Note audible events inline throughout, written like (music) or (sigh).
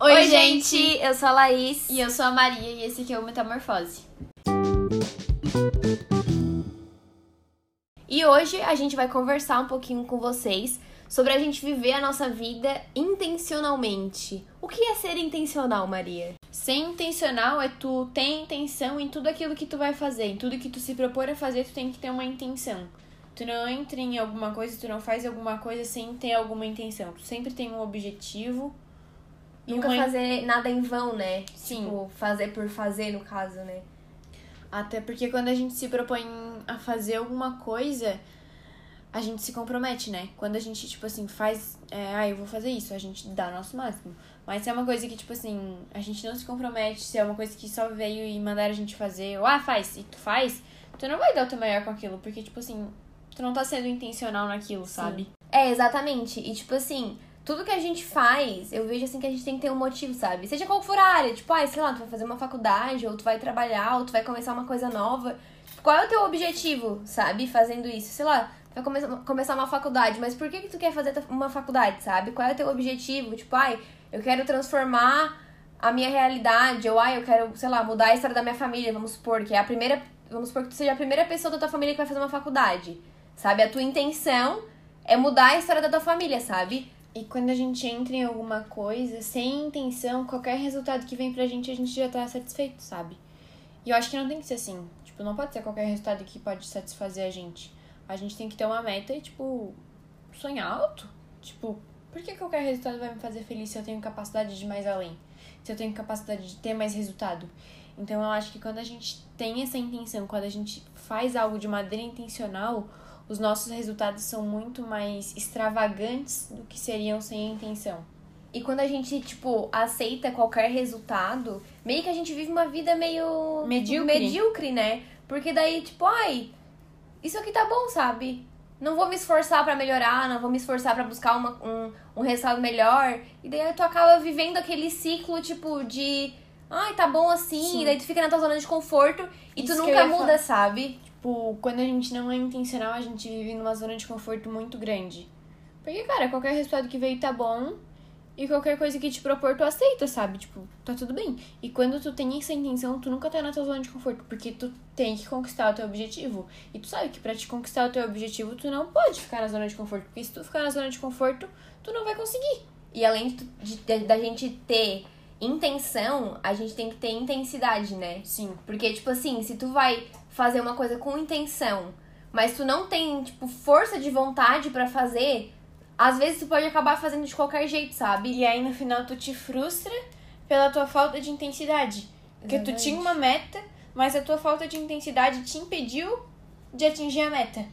Oi, gente! Eu sou a Laís. E eu sou a Maria e esse aqui é o Metamorfose. E hoje a gente vai conversar um pouquinho com vocês sobre a gente viver a nossa vida intencionalmente. O que é ser intencional, Maria? Ser intencional é tu ter intenção em tudo aquilo que tu vai fazer, em tudo que tu se propor a fazer, tu tem que ter uma intenção. Tu não entra em alguma coisa, tu não faz alguma coisa sem ter alguma intenção. Tu sempre tem um objetivo. Nunca fazer nada em vão, né? Sim. Tipo, fazer por fazer, no caso, né? Até porque quando a gente se propõe a fazer alguma coisa, a gente se compromete, né? Quando a gente, tipo assim, faz. É, ah, eu vou fazer isso, a gente dá o nosso máximo. Mas se é uma coisa que, tipo assim, a gente não se compromete, se é uma coisa que só veio e mandaram a gente fazer, ou ah, faz, e tu faz, tu não vai dar o teu melhor com aquilo, porque, tipo assim, tu não tá sendo intencional naquilo, sabe? É, exatamente. E tipo assim, tudo que a gente faz, eu vejo assim que a gente tem que ter um motivo, sabe? Seja qual for a área, tipo, ai, sei lá, tu vai fazer uma faculdade, ou tu vai trabalhar, ou tu vai começar uma coisa nova. Qual é o teu objetivo, sabe? Fazendo isso, sei lá, tu vai começar, começar uma faculdade, mas por que que tu quer fazer uma faculdade, sabe? Qual é o teu objetivo? Tipo, ai, eu quero transformar a minha realidade, ou ai, eu quero, sei lá, mudar a história da minha família, vamos supor, que é a primeira, vamos supor que tu seja a primeira pessoa da tua família que vai fazer uma faculdade, sabe? A tua intenção é mudar a história da tua família, sabe? E quando a gente entra em alguma coisa, sem intenção, qualquer resultado que vem pra gente, a gente já tá satisfeito, sabe? E eu acho que não tem que ser assim. Tipo, não pode ser qualquer resultado que pode satisfazer a gente. A gente tem que ter uma meta e, tipo, sonhar alto. Tipo, por que qualquer resultado vai me fazer feliz se eu tenho capacidade de ir mais além? Se eu tenho capacidade de ter mais resultado? Então eu acho que quando a gente tem essa intenção, quando a gente faz algo de maneira intencional, os nossos resultados são muito mais extravagantes do que seriam sem a intenção. E quando a gente, tipo, aceita qualquer resultado, meio que a gente vive uma vida meio. Medíocre. Medíocre, né? Porque daí, tipo, ai, isso aqui tá bom, sabe? Não vou me esforçar pra melhorar, não vou me esforçar pra buscar uma, um, um resultado melhor. E daí tu acaba vivendo aquele ciclo, tipo, de. Ai, tá bom assim. Sim. E daí tu fica na tua zona de conforto e Isso tu nunca muda, sabe? Tipo, quando a gente não é intencional, a gente vive numa zona de conforto muito grande. Porque, cara, qualquer resultado que veio tá bom. E qualquer coisa que te propor, tu aceita, sabe? Tipo, tá tudo bem. E quando tu tem essa intenção, tu nunca tá na tua zona de conforto. Porque tu tem que conquistar o teu objetivo. E tu sabe que pra te conquistar o teu objetivo, tu não pode ficar na zona de conforto. Porque se tu ficar na zona de conforto, tu não vai conseguir. E além da gente ter intenção, a gente tem que ter intensidade, né? Sim. Porque, tipo assim, se tu vai fazer uma coisa com intenção, mas tu não tem, tipo, força de vontade pra fazer, às vezes tu pode acabar fazendo de qualquer jeito, sabe? E aí no final tu te frustra pela tua falta de intensidade. Porque tu Exatamente. tinha uma meta, mas a tua falta de intensidade te impediu de atingir a meta.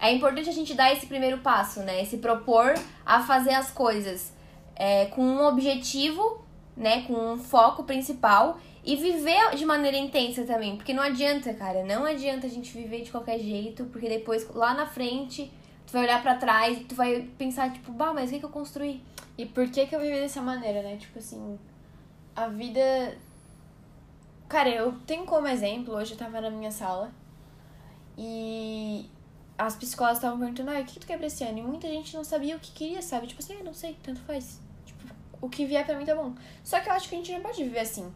É importante a gente dar esse primeiro passo, né? Se propor a fazer as coisas é, com um objetivo, né? Com um foco principal e viver de maneira intensa também. Porque não adianta, cara. Não adianta a gente viver de qualquer jeito, porque depois lá na frente tu vai olhar pra trás e tu vai pensar, tipo, bah, mas o que, que eu construí? E por que que eu vivi dessa maneira, né? Tipo assim, a vida. Cara, eu tenho como exemplo, hoje eu tava na minha sala e as psicólogas estavam perguntando, ah, o que que tu quer pra esse ano? E muita gente não sabia o que queria, sabe? Tipo assim, ah, não sei, tanto faz. Tipo, o que vier pra mim tá bom. Só que eu acho que a gente não pode viver assim.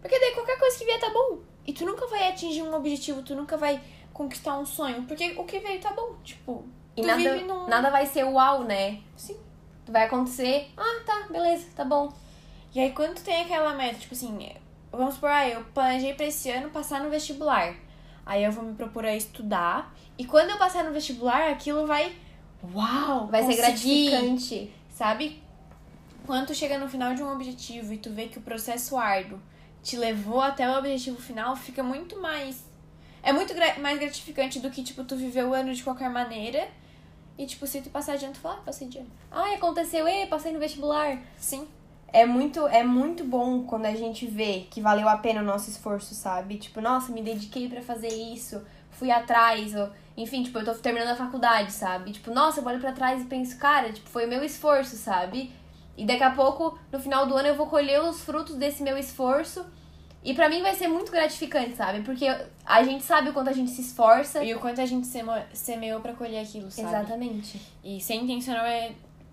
Porque daí qualquer coisa que vier tá bom. E tu nunca vai atingir um objetivo, tu nunca vai conquistar um sonho. Porque o que veio tá bom. Tipo, E nada, num. nada vai ser uau, né? Sim. Vai acontecer, ah, tá, beleza, tá bom. E aí, quando tu tem aquela meta, tipo assim, vamos supor, ah, eu planejei pra esse ano passar no vestibular. Aí eu vou me propor a estudar. E quando eu passar no vestibular, aquilo vai. Uau! Vai ser gratificante. Sabe? Quando tu chega no final de um objetivo e tu vê que o processo árduo te levou até o objetivo final, fica muito mais. É muito gra- mais gratificante do que, tipo, tu viver o ano de qualquer maneira. E, tipo, se tu passar de ano, tu fala, ah, passei de ano. Ai, aconteceu, e passei no vestibular. Sim. É muito, é muito bom quando a gente vê que valeu a pena o nosso esforço, sabe? Tipo, nossa, me dediquei pra fazer isso, fui atrás, ou, enfim, tipo, eu tô terminando a faculdade, sabe? Tipo, nossa, eu olho pra trás e penso, cara, tipo, foi o meu esforço, sabe? E daqui a pouco, no final do ano, eu vou colher os frutos desse meu esforço. E pra mim vai ser muito gratificante, sabe? Porque a gente sabe o quanto a gente se esforça. E o quanto a gente semeou pra colher aquilo, sabe? Exatamente. E ser intencional é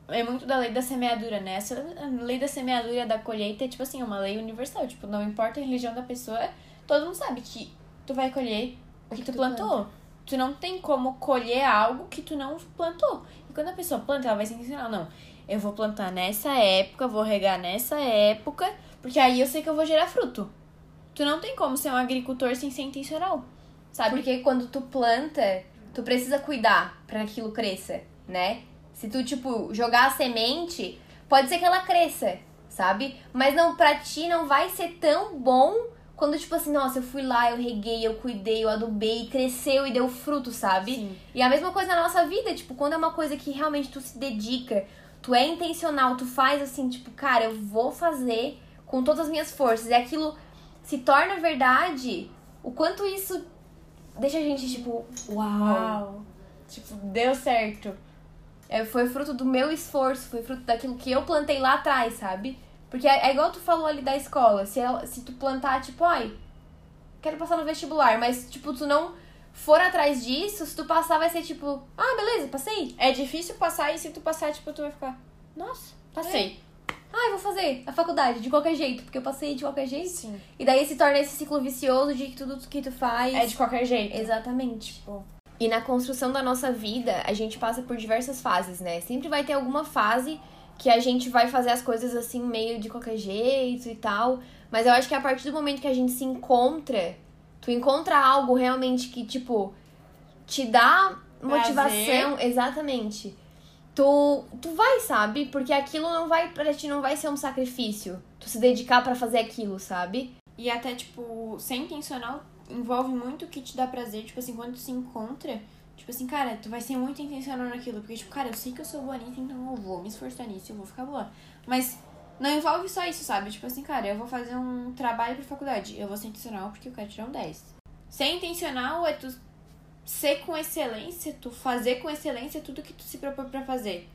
é muito da lei da semeadura, né? Essa a lei da semeadura da colheita é, tipo assim, uma lei universal. Tipo, não importa a religião da pessoa, todo mundo sabe que tu vai colher o que, tu, tu plantou. planta. Tu não tem como colher algo que tu não plantou. E quando a pessoa planta, ela vai ser intencional. Não, eu vou plantar nessa época, vou regar nessa época, porque aí eu sei que eu vou gerar fruto. Tu não tem como ser um agricultor sem ser intencional, sabe? Porque quando tu planta, tu precisa cuidar pra que aquilo cresça, né? Se tu, tipo, jogar a semente, pode ser que ela cresça, sabe? Mas não, pra ti não vai ser tão bom quando, tipo assim, nossa, eu fui lá, eu reguei, eu cuidei, eu adubei, cresceu e deu fruto, sabe? Sim. E a mesma coisa na nossa vida, tipo, quando é uma coisa que realmente tu se dedica, tu é intencional, tu faz assim, tipo, cara, eu vou fazer com todas as minhas forças. E aquilo se torna verdade, o quanto isso deixa a gente, tipo, uau. Uau. Tipo, deu certo. É, foi fruto do meu esforço, foi fruto daquilo que eu plantei lá atrás, sabe? Porque é, é igual tu falou ali da escola. Se, ela- se tu plantar, tipo, ai, quero passar no vestibular, mas, tipo, tu não for atrás disso, se tu passar, vai ser tipo, ah, beleza, passei. É difícil passar e se tu passar, tipo, tu vai ficar. Nossa, passei. Ah, eu vou fazer a faculdade de qualquer jeito, porque eu passei de qualquer jeito. Sim. E daí se torna esse ciclo vicioso de que tudo que tu faz. É de qualquer jeito. Exatamente. Tipo, E na construção da nossa vida, a gente passa por diversas fases, né? Sempre vai ter alguma fase que a gente vai fazer as coisas assim, meio de qualquer jeito e tal. Mas eu acho que a partir do momento que a gente se encontra, tu encontra algo realmente que, tipo, te dá motivação. Exatamente. Tu, tu vai, sabe? Porque aquilo não vai, pra ti não vai ser um sacrifício. Tu se dedicar pra fazer aquilo, sabe? E até, tipo, ser intencional envolve muito o que te dá prazer. Tipo assim, quando tu se encontra, tipo assim, cara, tu vai ser muito intencional naquilo. Porque, tipo, cara, eu sei que eu sou boa nisso, então eu vou me esforçar nisso, eu vou ficar boa. Mas não envolve só isso, sabe? Tipo assim, cara, eu vou fazer um trabalho pra faculdade. Eu vou ser intencional porque eu quero tirar um 10. Ser intencional é tu ser com excelência, tu fazer com excelência tudo que tu se propõe pra fazer.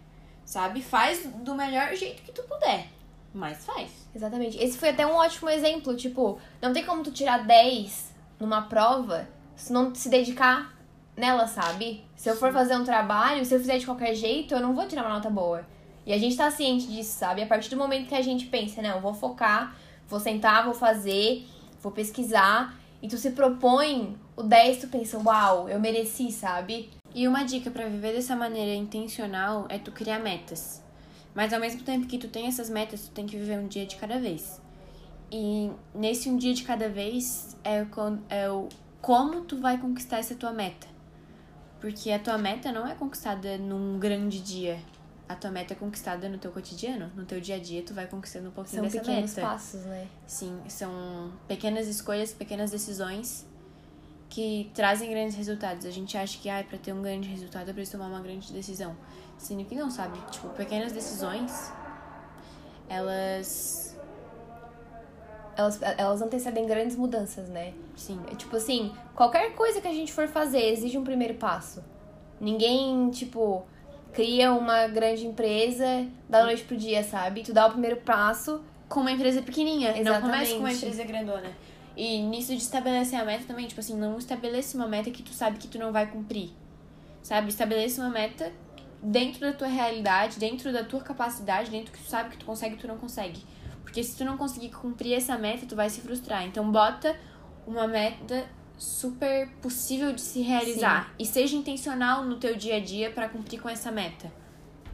Sabe? Faz do melhor jeito que tu puder. Mas faz. Exatamente. Esse foi até um ótimo exemplo. Tipo, não tem como tu tirar 10 numa prova se não se dedicar nela, sabe? Se eu for fazer um trabalho, se eu fizer de qualquer jeito, eu não vou tirar uma nota boa. E a gente tá ciente disso, sabe? A partir do momento que a gente pensa, não, eu vou focar, vou sentar, vou fazer, vou pesquisar, e tu se propõe o 10, tu pensa, uau, eu mereci, sabe? E uma dica pra viver dessa maneira intencional é tu criar metas. Mas ao mesmo tempo que tu tem essas metas, tu tem que viver um dia de cada vez. E nesse um dia de cada vez é o, é o como tu vai conquistar essa tua meta. Porque a tua meta não é conquistada num grande dia. A tua meta é conquistada no teu cotidiano, no teu dia a dia, tu vai conquistando um pouquinho São dessa pequenos meta. passos, né? Sim, são pequenas escolhas, pequenas decisões que trazem grandes resultados. A gente acha que, ah, pra ter um grande resultado eu preciso tomar uma grande decisão. Sendo que não, sabe? Tipo, pequenas decisões, elas. Elas, elas antecedem grandes mudanças, né? Sim. É Tipo assim, qualquer coisa que a gente for fazer exige um primeiro passo. Ninguém, tipo, cria uma grande empresa da noite pro dia, sabe? Tu dá o primeiro passo. Com uma empresa pequenininha, não começa com uma Exatamente. empresa grandona. E nisso de estabelecer a meta também, tipo assim, não estabeleça uma meta que tu sabe que tu não vai cumprir. Sabe? Estabeleça uma meta dentro da tua realidade, dentro da tua capacidade, dentro que tu sabe que tu consegue e tu não consegue. Porque se tu não conseguir cumprir essa meta, tu vai se frustrar. Então bota uma meta super possível de se realizar e seja intencional no teu dia a dia pra cumprir com essa meta.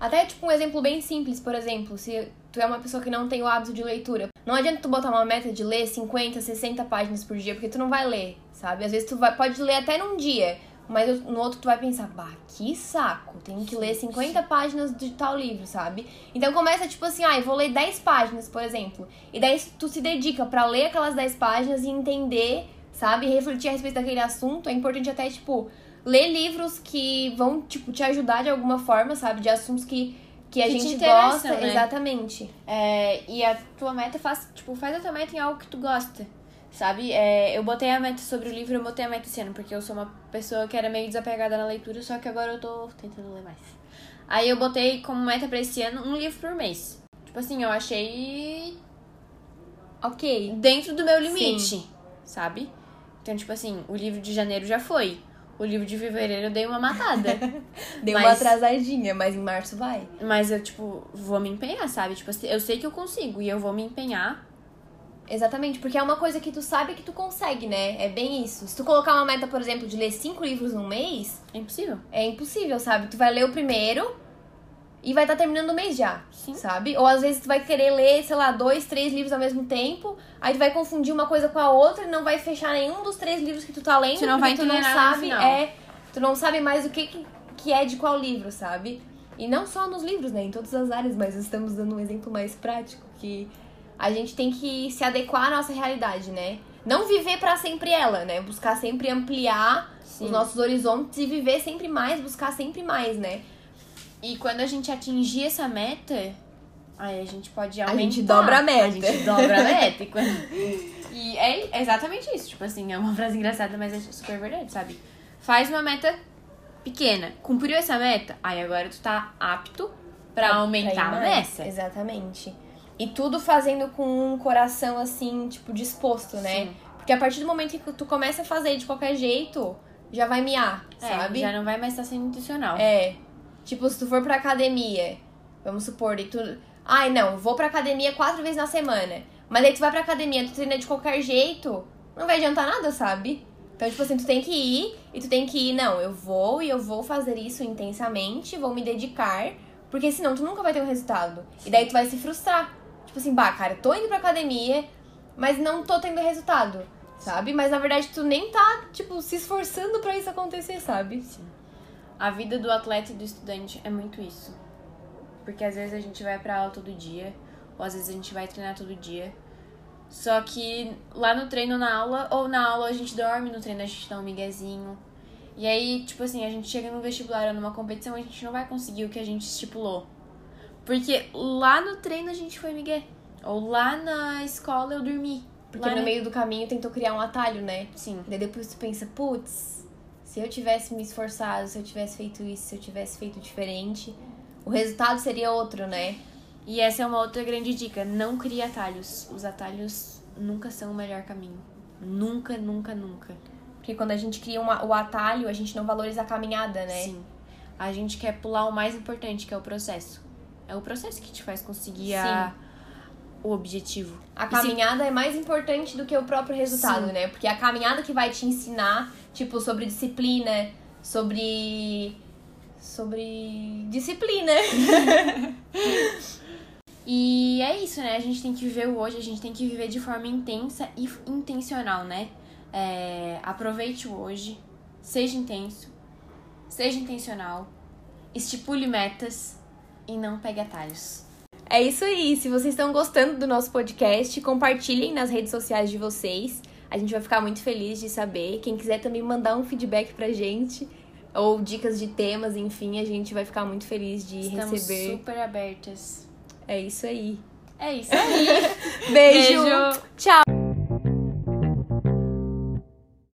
Até, tipo, um exemplo bem simples, por exemplo, se tu é uma pessoa que não tem o hábito de leitura, não adianta tu botar uma meta de ler 50, 60 páginas por dia, porque tu não vai ler, sabe? Às vezes tu vai, pode ler até num dia, mas no outro tu vai pensar, bah, que saco, tenho que ler 50 páginas de tal livro, sabe? Então começa tipo assim, ah, eu vou ler 10 páginas, por exemplo. E daí tu se dedica pra ler aquelas 10 páginas e entender, sabe? Refletir a respeito daquele assunto. É importante até, tipo, ler livros que vão, tipo, te ajudar de alguma forma, sabe? De assuntos que, que a Que te gente gosta. né? Exatamente. É, e a tua meta faz, tipo, faz a tua meta em algo que tu gosta. Sabe? É, eu botei a meta sobre o livro, eu botei a meta esse ano, porque eu sou uma pessoa que era meio desapegada na leitura, só que agora eu tô tentando ler mais. Aí eu botei como meta pra esse ano um livro por mês. Tipo assim, eu achei Ok. dentro do meu limite, sabe? Então, tipo assim, o livro de janeiro já foi. O livro de fevereiro eu dei uma matada. (laughs) Uma Mas- atrasadinha, mas em março vai. Mas eu, tipo, vou me empenhar, sabe? Tipo, assim, eu sei que eu consigo e eu vou me empenhar. Exatamente, porque é uma coisa que tu sabe que tu consegue, né? É bem isso. Se tu colocar uma meta, por exemplo, de ler cinco livros num mês, É impossível. é impossível, sabe? Tu vai ler o primeiro e vai estar terminando o mês já, Sim. sabe? Ou às vezes tu vai querer ler, sei lá, dois, três livros ao mesmo tempo, aí tu vai confundir uma coisa com a outra e não vai fechar nenhum dos três livros que tu tá lendo, Tu não vai tu não sabe, é, tu não sabe mais o que, que que é de qual livro, sabe? E não só nos livros, né? Em todas as áreas, mas estamos dando um exemplo mais prático que a gente tem que se adequar à nossa realidade, né? Não viver pra sempre ela, né? Buscar sempre ampliar Sim. os nossos horizontes e viver sempre mais, buscar sempre mais, né? E quando a gente atingir essa meta, aí a gente pode A aumentar. gente dobra a meta. A gente dobra a meta. E, quando- e é exatamente isso. Tipo assim, é uma frase engraçada, mas é super verdade, sabe? Faz uma meta pequena. Cumpriu essa meta, aí agora tu tá apto pra aumentar ir a meta. Exatamente. E tudo fazendo com um coração, assim, tipo, disposto, né? Sim. Porque a partir do momento que tu começa a fazer de qualquer jeito, já vai miar, É, sabe? já não vai mais estar sendo intencional. É. Tipo, se tu for pra academia, vamos supor, e tu. Ai, não, vou pra academia quatro vezes na semana. Mas aí tu vai pra academia, tu treina de qualquer jeito, não vai adiantar nada, sabe? Então, tipo assim, tu tem que ir e tu tem que ir, não, eu vou e eu vou fazer isso intensamente, vou me dedicar, porque senão tu nunca vai ter um resultado. E daí tu vai se frustrar. Tipo assim, bah, cara, tô indo pra academia, mas não tô tendo resultado, sabe? Mas na verdade tu nem tá, tipo, se esforçando pra isso acontecer, sabe? A vida do atleta e do estudante é muito isso. Porque às vezes a gente vai pra aula todo dia, ou às vezes a gente vai treinar todo dia. Só que lá no treino, na aula, ou na aula a gente dorme, no treino a gente dá um miguezinho. E aí, tipo assim, a gente chega no vestibular ou numa competição, a gente não vai conseguir o que a gente estipulou. Porque lá no treino a gente foi migué. Ou lá na escola eu dormi. Porque Lá no meio do caminho tentou criar um atalho, né? Sim. Daí depois tu pensa, putz, se eu tivesse me esforçado, se eu tivesse feito isso, se eu tivesse feito diferente, o resultado seria outro, né? E essa é uma outra grande dica. Não crie atalhos. Os atalhos nunca são o melhor caminho. Nunca, nunca, nunca. Porque quando a gente cria uma- o atalho, a gente não valoriza a caminhada, né? Sim. A gente quer pular o mais importante, que é o processo. É o processo que te faz conseguir a- o objetivo. A E se- caminhada é mais importante do que o próprio resultado, Sim. né? Porque é a caminhada que vai te ensinar, tipo, sobre disciplina, sobre. sobre. disciplina. (laughs) E é isso, né? A gente tem que viver o hoje, a gente tem que viver de forma intensa e intencional, né? É, aproveite o hoje, seja intenso, seja intencional, estipule metas e não pegue atalhos. É isso aí. Se vocês estão gostando do nosso podcast, compartilhem nas redes sociais de vocês. A gente vai ficar muito feliz de saber. Quem quiser também mandar um feedback pra gente, ou dicas de temas, enfim, a gente vai ficar muito feliz de Estamos receber. super abertas. É isso aí. É isso aí. (laughs) Beijo. Beijo. Tchau.